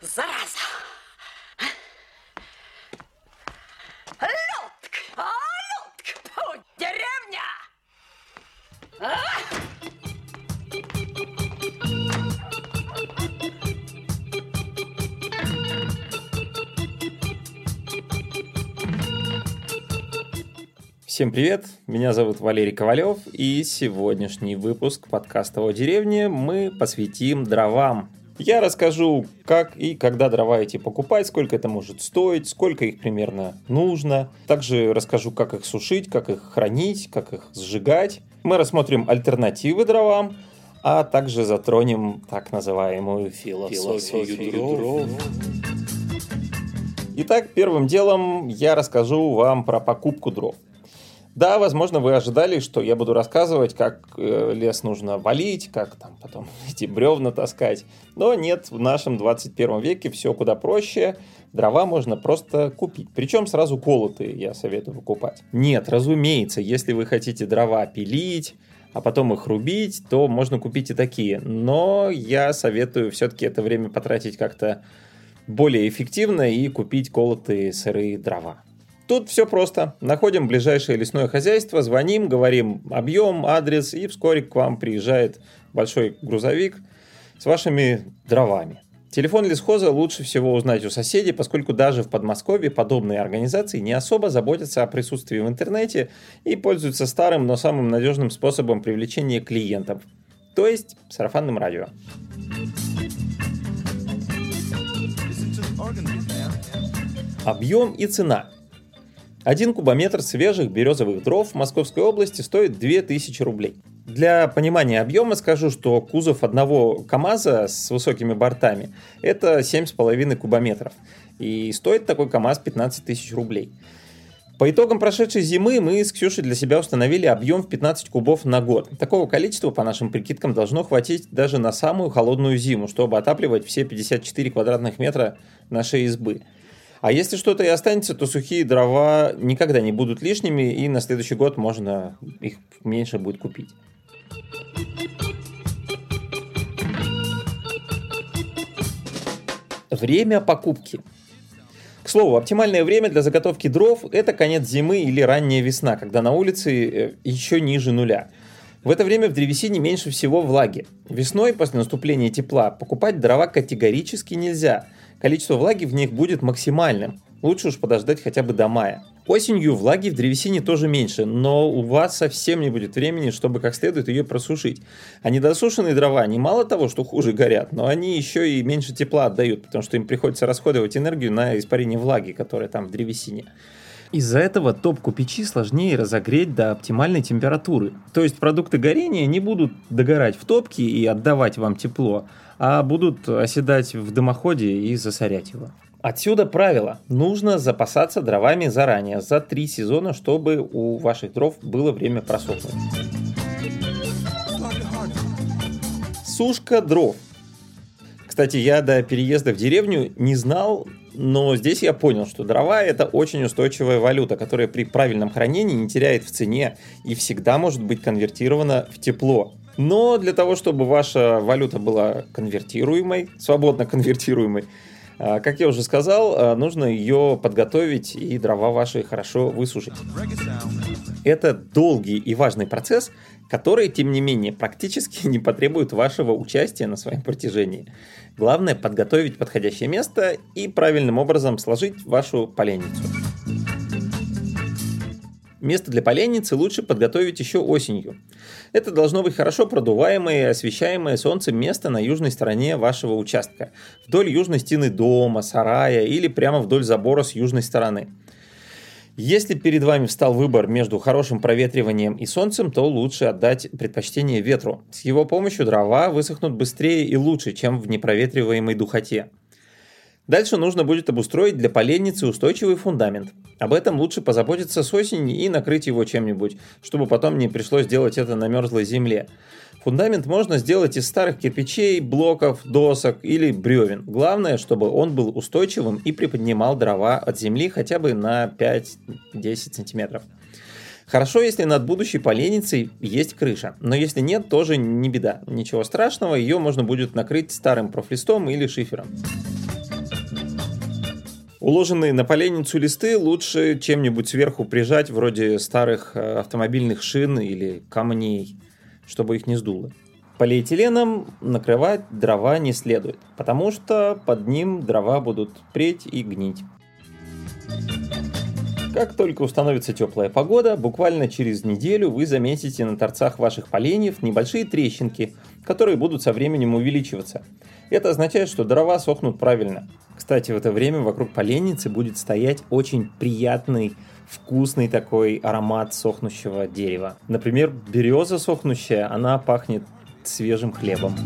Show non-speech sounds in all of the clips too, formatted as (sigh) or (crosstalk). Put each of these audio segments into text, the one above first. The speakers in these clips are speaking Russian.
зараза! Людк! А, Людк! Фу, деревня! А? Всем привет, меня зовут Валерий Ковалев, и сегодняшний выпуск подкаста о деревне мы посвятим дровам. Я расскажу, как и когда дрова эти покупать, сколько это может стоить, сколько их примерно нужно. Также расскажу, как их сушить, как их хранить, как их сжигать. Мы рассмотрим альтернативы дровам, а также затронем так называемую философию, философию дров. Итак, первым делом я расскажу вам про покупку дров. Да, возможно, вы ожидали, что я буду рассказывать, как э, лес нужно валить, как там потом (laughs) эти бревна таскать. Но нет, в нашем 21 веке все куда проще. Дрова можно просто купить. Причем сразу колотые я советую покупать. Нет, разумеется, если вы хотите дрова пилить, а потом их рубить, то можно купить и такие. Но я советую все-таки это время потратить как-то более эффективно и купить колотые сырые дрова. Тут все просто. Находим ближайшее лесное хозяйство, звоним, говорим объем, адрес, и вскоре к вам приезжает большой грузовик с вашими дровами. Телефон лесхоза лучше всего узнать у соседей, поскольку даже в Подмосковье подобные организации не особо заботятся о присутствии в интернете и пользуются старым, но самым надежным способом привлечения клиентов, то есть сарафанным радио. Объем и цена – один кубометр свежих березовых дров в Московской области стоит 2000 рублей. Для понимания объема скажу, что кузов одного КАМАЗа с высокими бортами это 7,5 кубометров. И стоит такой КАМАЗ 15 тысяч рублей. По итогам прошедшей зимы мы с Ксюшей для себя установили объем в 15 кубов на год. Такого количества, по нашим прикидкам, должно хватить даже на самую холодную зиму, чтобы отапливать все 54 квадратных метра нашей избы. А если что-то и останется, то сухие дрова никогда не будут лишними, и на следующий год можно их меньше будет купить. Время покупки. К слову, оптимальное время для заготовки дров – это конец зимы или ранняя весна, когда на улице э, еще ниже нуля. В это время в древесине меньше всего влаги. Весной, после наступления тепла, покупать дрова категорически нельзя – количество влаги в них будет максимальным. Лучше уж подождать хотя бы до мая. Осенью влаги в древесине тоже меньше, но у вас совсем не будет времени, чтобы как следует ее просушить. А недосушенные дрова, они мало того, что хуже горят, но они еще и меньше тепла отдают, потому что им приходится расходовать энергию на испарение влаги, которая там в древесине. Из-за этого топку печи сложнее разогреть до оптимальной температуры. То есть продукты горения не будут догорать в топке и отдавать вам тепло, а будут оседать в дымоходе и засорять его. Отсюда правило. Нужно запасаться дровами заранее, за три сезона, чтобы у ваших дров было время просохнуть. Сушка дров. Кстати, я до переезда в деревню не знал, но здесь я понял, что дрова это очень устойчивая валюта, которая при правильном хранении не теряет в цене и всегда может быть конвертирована в тепло. Но для того, чтобы ваша валюта была конвертируемой, свободно конвертируемой, как я уже сказал, а, нужно ее подготовить и дрова ваши хорошо высушить. Это долгий и важный процесс, который, тем не менее, практически (laughs) не потребует вашего участия на своем протяжении. Главное подготовить подходящее место и правильным образом сложить вашу поленницу. Место для поленницы лучше подготовить еще осенью. Это должно быть хорошо продуваемое и освещаемое солнцем место на южной стороне вашего участка, вдоль южной стены дома, сарая или прямо вдоль забора с южной стороны. Если перед вами встал выбор между хорошим проветриванием и солнцем, то лучше отдать предпочтение ветру. С его помощью дрова высохнут быстрее и лучше, чем в непроветриваемой духоте. Дальше нужно будет обустроить для поленницы устойчивый фундамент. Об этом лучше позаботиться с осени и накрыть его чем-нибудь, чтобы потом не пришлось делать это на мерзлой земле. Фундамент можно сделать из старых кирпичей, блоков, досок или бревен. Главное, чтобы он был устойчивым и приподнимал дрова от земли хотя бы на 5-10 сантиметров. Хорошо, если над будущей поленницей есть крыша, но если нет, тоже не беда. Ничего страшного, ее можно будет накрыть старым профлистом или шифером. Уложенные на поленницу листы лучше чем-нибудь сверху прижать, вроде старых э, автомобильных шин или камней, чтобы их не сдуло. Полиэтиленом накрывать дрова не следует, потому что под ним дрова будут преть и гнить. Как только установится теплая погода, буквально через неделю вы заметите на торцах ваших поленьев небольшие трещинки, которые будут со временем увеличиваться. Это означает, что дрова сохнут правильно. Кстати, в это время вокруг поленницы будет стоять очень приятный, вкусный такой аромат сохнущего дерева. Например, береза сохнущая, она пахнет свежим хлебом.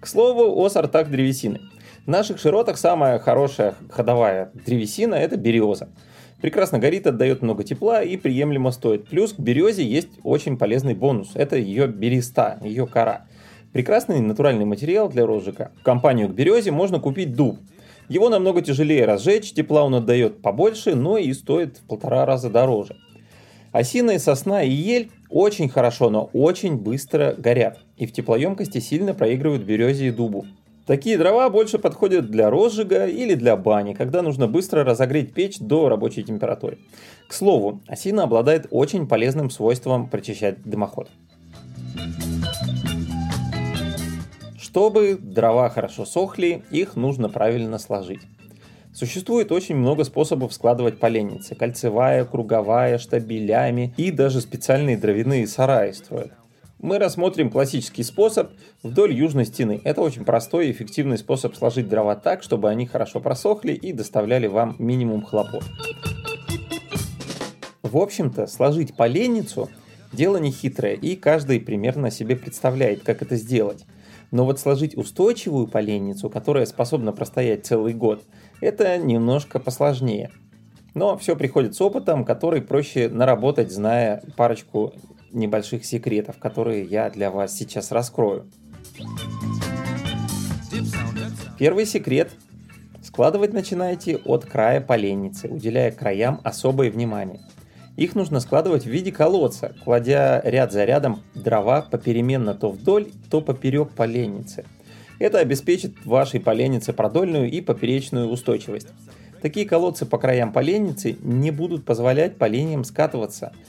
К слову о сортах древесины. В наших широтах самая хорошая ходовая древесина – это береза. Прекрасно горит, отдает много тепла и приемлемо стоит. Плюс к березе есть очень полезный бонус – это ее береста, ее кора. Прекрасный натуральный материал для розжига. В компанию к березе можно купить дуб. Его намного тяжелее разжечь, тепла он отдает побольше, но и стоит в полтора раза дороже. Осина сосна и ель очень хорошо, но очень быстро горят и в теплоемкости сильно проигрывают березе и дубу. Такие дрова больше подходят для розжига или для бани, когда нужно быстро разогреть печь до рабочей температуры. К слову, осина обладает очень полезным свойством прочищать дымоход. Чтобы дрова хорошо сохли, их нужно правильно сложить. Существует очень много способов складывать поленницы. Кольцевая, круговая, штабелями и даже специальные дровяные сараи строят. Мы рассмотрим классический способ вдоль южной стены. Это очень простой и эффективный способ сложить дрова так, чтобы они хорошо просохли и доставляли вам минимум хлопот. В общем-то, сложить поленницу – дело не хитрое, и каждый примерно себе представляет, как это сделать. Но вот сложить устойчивую поленницу, которая способна простоять целый год, это немножко посложнее. Но все приходит с опытом, который проще наработать, зная парочку небольших секретов, которые я для вас сейчас раскрою. Первый секрет. Складывать начинаете от края поленницы, уделяя краям особое внимание. Их нужно складывать в виде колодца, кладя ряд за рядом дрова попеременно то вдоль, то поперек поленницы. Это обеспечит вашей поленнице продольную и поперечную устойчивость. Такие колодцы по краям поленницы не будут позволять поленьям скатываться –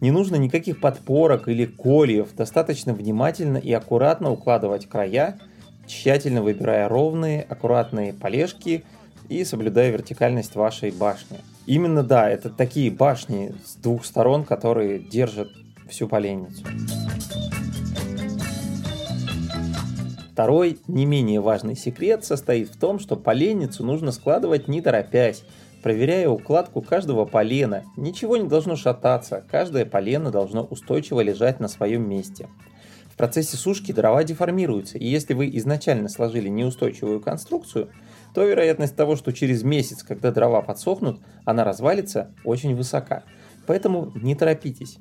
не нужно никаких подпорок или кольев, достаточно внимательно и аккуратно укладывать края, тщательно выбирая ровные, аккуратные полежки и соблюдая вертикальность вашей башни. Именно да, это такие башни с двух сторон, которые держат всю поленницу. Второй, не менее важный секрет состоит в том, что поленницу нужно складывать не торопясь, проверяя укладку каждого полена. Ничего не должно шататься, каждое полено должно устойчиво лежать на своем месте. В процессе сушки дрова деформируются, и если вы изначально сложили неустойчивую конструкцию, то вероятность того, что через месяц, когда дрова подсохнут, она развалится, очень высока. Поэтому не торопитесь.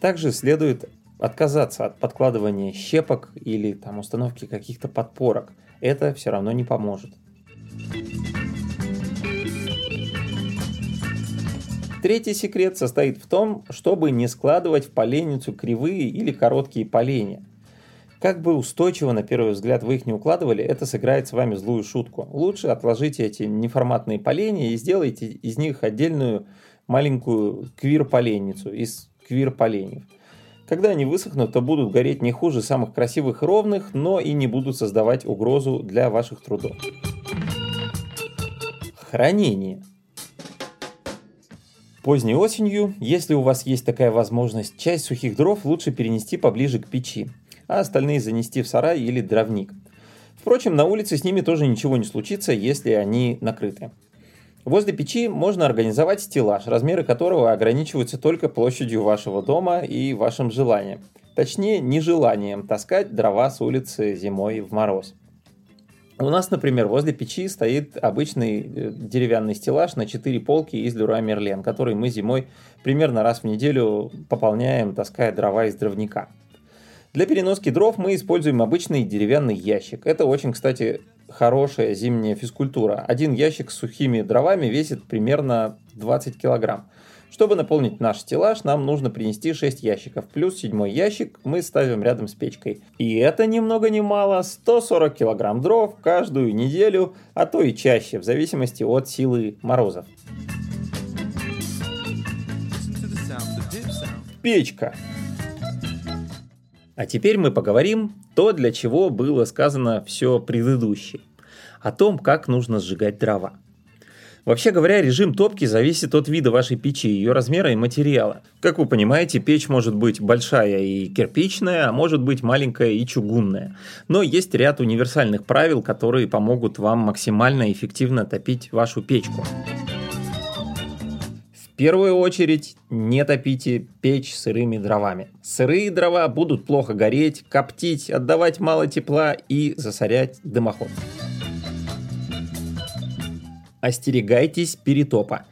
Также следует отказаться от подкладывания щепок или там, установки каких-то подпорок. Это все равно не поможет. Третий секрет состоит в том, чтобы не складывать в поленницу кривые или короткие поленья. Как бы устойчиво на первый взгляд вы их не укладывали, это сыграет с вами злую шутку. Лучше отложите эти неформатные поленья и сделайте из них отдельную маленькую квир-поленницу из квир-поленьев. Когда они высохнут, то будут гореть не хуже самых красивых и ровных, но и не будут создавать угрозу для ваших трудов. Хранение. Поздней осенью, если у вас есть такая возможность, часть сухих дров лучше перенести поближе к печи, а остальные занести в сарай или дровник. Впрочем, на улице с ними тоже ничего не случится, если они накрыты. Возле печи можно организовать стеллаж, размеры которого ограничиваются только площадью вашего дома и вашим желанием. Точнее, нежеланием таскать дрова с улицы зимой в мороз. У нас, например, возле печи стоит обычный э, деревянный стеллаж на 4 полки из Люра Мерлен, который мы зимой примерно раз в неделю пополняем, таская дрова из дровника. Для переноски дров мы используем обычный деревянный ящик. Это очень, кстати, хорошая зимняя физкультура. Один ящик с сухими дровами весит примерно 20 килограмм, Чтобы наполнить наш стеллаж, нам нужно принести 6 ящиков, плюс седьмой ящик мы ставим рядом с печкой. И это ни много ни мало 140 килограмм дров каждую неделю, а то и чаще, в зависимости от силы морозов. Печка. А теперь мы поговорим то, для чего было сказано все предыдущее. О том, как нужно сжигать дрова. Вообще говоря, режим топки зависит от вида вашей печи, ее размера и материала. Как вы понимаете, печь может быть большая и кирпичная, а может быть маленькая и чугунная. Но есть ряд универсальных правил, которые помогут вам максимально эффективно топить вашу печку. В первую очередь не топите печь сырыми дровами. Сырые дрова будут плохо гореть, коптить, отдавать мало тепла и засорять дымоход. Остерегайтесь перетопа.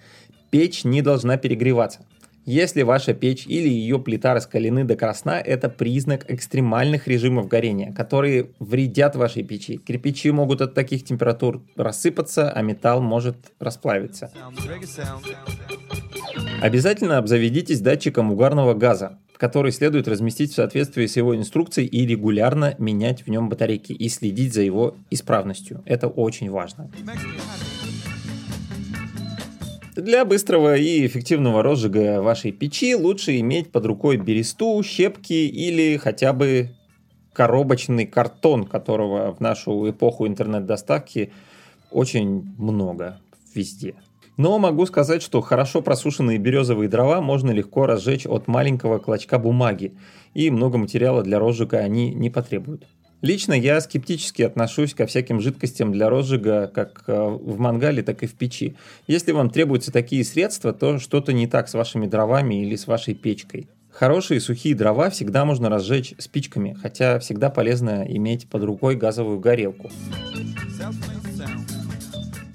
Печь не должна перегреваться. Если ваша печь или ее плита раскалены до красна, это признак экстремальных режимов горения, которые вредят вашей печи. Кирпичи могут от таких температур рассыпаться, а металл может расплавиться. Обязательно обзаведитесь датчиком угарного газа, который следует разместить в соответствии с его инструкцией и регулярно менять в нем батарейки и следить за его исправностью. Это очень важно. Для быстрого и эффективного розжига вашей печи лучше иметь под рукой бересту, щепки или хотя бы коробочный картон, которого в нашу эпоху интернет-доставки очень много везде. Но могу сказать, что хорошо просушенные березовые дрова можно легко разжечь от маленького клочка бумаги, и много материала для розжига они не потребуют. Лично я скептически отношусь ко всяким жидкостям для розжига как э, в мангале, так и в печи. Если вам требуются такие средства, то что-то не так с вашими дровами или с вашей печкой. Хорошие сухие дрова всегда можно разжечь спичками, хотя всегда полезно иметь под рукой газовую горелку.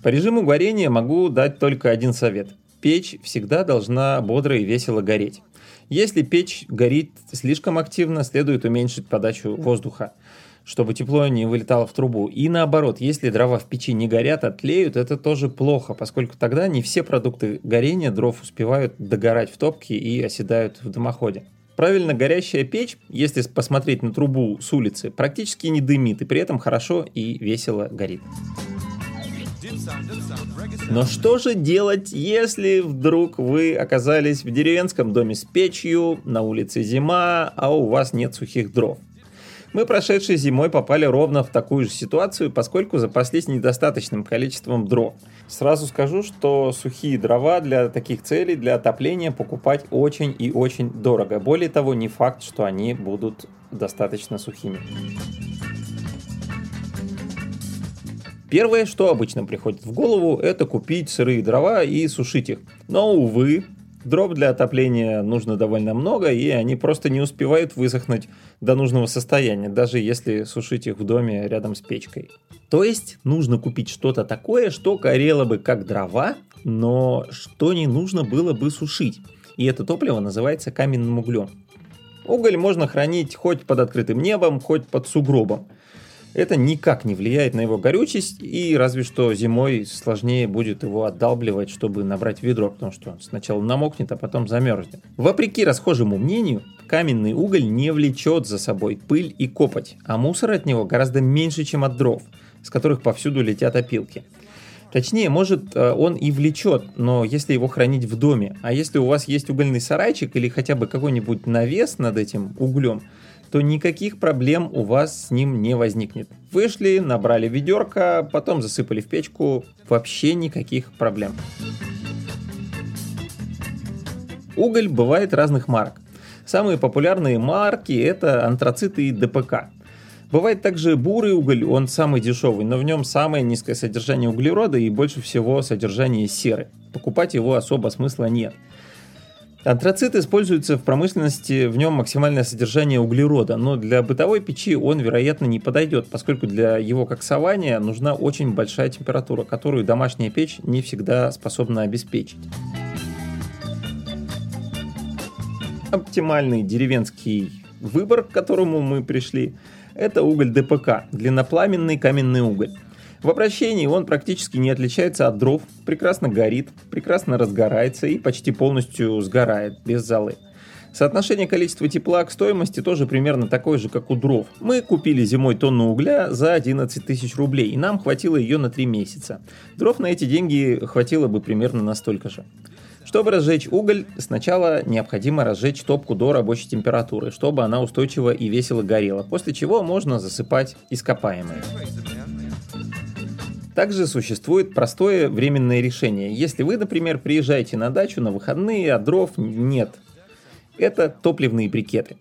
По режиму горения могу дать только один совет. Печь всегда должна бодро и весело гореть. Если печь горит слишком активно, следует уменьшить подачу воздуха чтобы тепло не вылетало в трубу. И наоборот, если дрова в печи не горят, а тлеют, это тоже плохо, поскольку тогда не все продукты горения дров успевают догорать в топке и оседают в дымоходе. Правильно горящая печь, если посмотреть на трубу с улицы, практически не дымит и при этом хорошо и весело горит. Но что же делать, если вдруг вы оказались в деревенском доме с печью, на улице зима, а у вас нет сухих дров? Мы прошедшей зимой попали ровно в такую же ситуацию, поскольку запаслись недостаточным количеством дров. Сразу скажу, что сухие дрова для таких целей, для отопления покупать очень и очень дорого. Более того, не факт, что они будут достаточно сухими. Первое, что обычно приходит в голову, это купить сырые дрова и сушить их. Но, увы, Дров для отопления нужно довольно много, и они просто не успевают высохнуть до нужного состояния, даже если сушить их в доме рядом с печкой. То есть нужно купить что-то такое, что горело бы как дрова, но что не нужно было бы сушить. И это топливо называется каменным углем. Уголь можно хранить хоть под открытым небом, хоть под сугробом это никак не влияет на его горючесть, и разве что зимой сложнее будет его отдалбливать, чтобы набрать ведро, потому что сначала намокнет, а потом замерзнет. Вопреки расхожему мнению, каменный уголь не влечет за собой пыль и копоть, а мусор от него гораздо меньше, чем от дров, с которых повсюду летят опилки. Точнее, может, э, он и влечет, но если его хранить в доме, а если у вас есть угольный сарайчик или хотя бы какой-нибудь навес над этим углем, то никаких проблем у вас с ним не возникнет. Вышли, набрали ведерко, потом засыпали в печку, вообще никаких проблем. Уголь бывает разных марок. Самые популярные марки это антрациты и ДПК. Бывает также бурый уголь, он самый дешевый, но в нем самое низкое содержание углерода и больше всего содержание серы. Покупать его особо смысла нет. Антрацит используется в промышленности, в нем максимальное содержание углерода, но для бытовой печи он, вероятно, не подойдет, поскольку для его коксования нужна очень большая температура, которую домашняя печь не всегда способна обеспечить. Оптимальный деревенский выбор, к которому мы пришли, это уголь ДПК, длиннопламенный каменный уголь. В обращении он практически не отличается от дров, прекрасно горит, прекрасно разгорается и почти полностью сгорает без золы. Соотношение количества тепла к стоимости тоже примерно такое же, как у дров. Мы купили зимой тонну угля за 11 тысяч рублей, и нам хватило ее на 3 месяца. Дров на эти деньги хватило бы примерно на столько же. Чтобы разжечь уголь, сначала необходимо разжечь топку до рабочей температуры, чтобы она устойчиво и весело горела, после чего можно засыпать ископаемые. Также существует простое временное решение. Если вы, например, приезжаете на дачу на выходные, а дров нет, это топливные брикеты.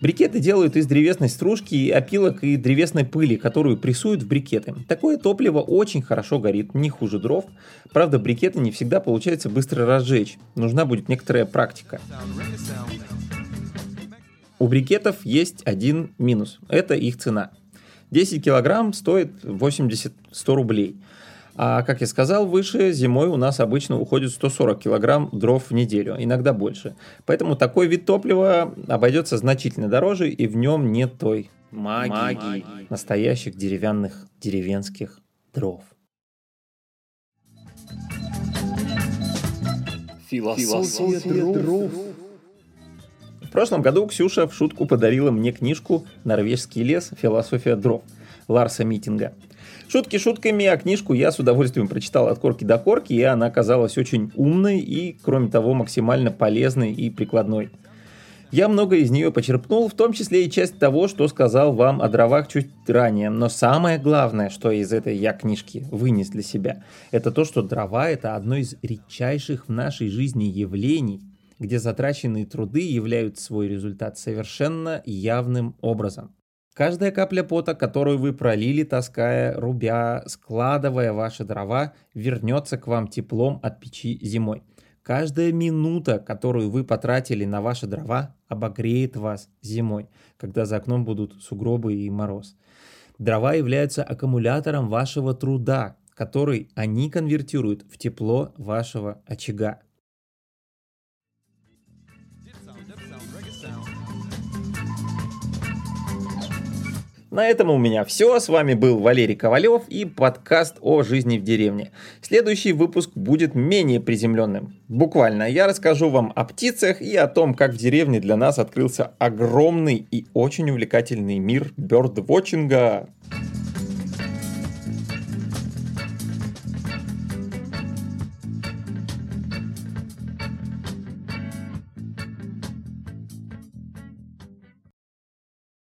Брикеты делают из древесной стружки, опилок и древесной пыли, которую прессуют в брикеты. Такое топливо очень хорошо горит, не хуже дров. Правда, брикеты не всегда получается быстро разжечь. Нужна будет некоторая практика. У брикетов есть один минус. Это их цена. 10 килограмм стоит 80-100 рублей. А как я сказал выше, зимой у нас обычно уходит 140 килограмм дров в неделю, иногда больше. Поэтому такой вид топлива обойдется значительно дороже, и в нем нет той магии, магии. настоящих деревянных деревенских дров. Философия, Философия дров. В прошлом году Ксюша в шутку подарила мне книжку «Норвежский лес. Философия дров» Ларса Митинга – Шутки шутками, а книжку я с удовольствием прочитал от корки до корки, и она оказалась очень умной и, кроме того, максимально полезной и прикладной. Я много из нее почерпнул, в том числе и часть того, что сказал вам о дровах чуть ранее. Но самое главное, что из этой я книжки вынес для себя, это то, что дрова это одно из редчайших в нашей жизни явлений, где затраченные труды являют свой результат совершенно явным образом. Каждая капля пота, которую вы пролили, таская, рубя, складывая ваши дрова, вернется к вам теплом от печи зимой. Каждая минута, которую вы потратили на ваши дрова, обогреет вас зимой, когда за окном будут сугробы и мороз. Дрова являются аккумулятором вашего труда, который они конвертируют в тепло вашего очага. На этом у меня все. С вами был Валерий Ковалев и подкаст о жизни в деревне. Следующий выпуск будет менее приземленным. Буквально я расскажу вам о птицах и о том, как в деревне для нас открылся огромный и очень увлекательный мир бёрдвотчинга.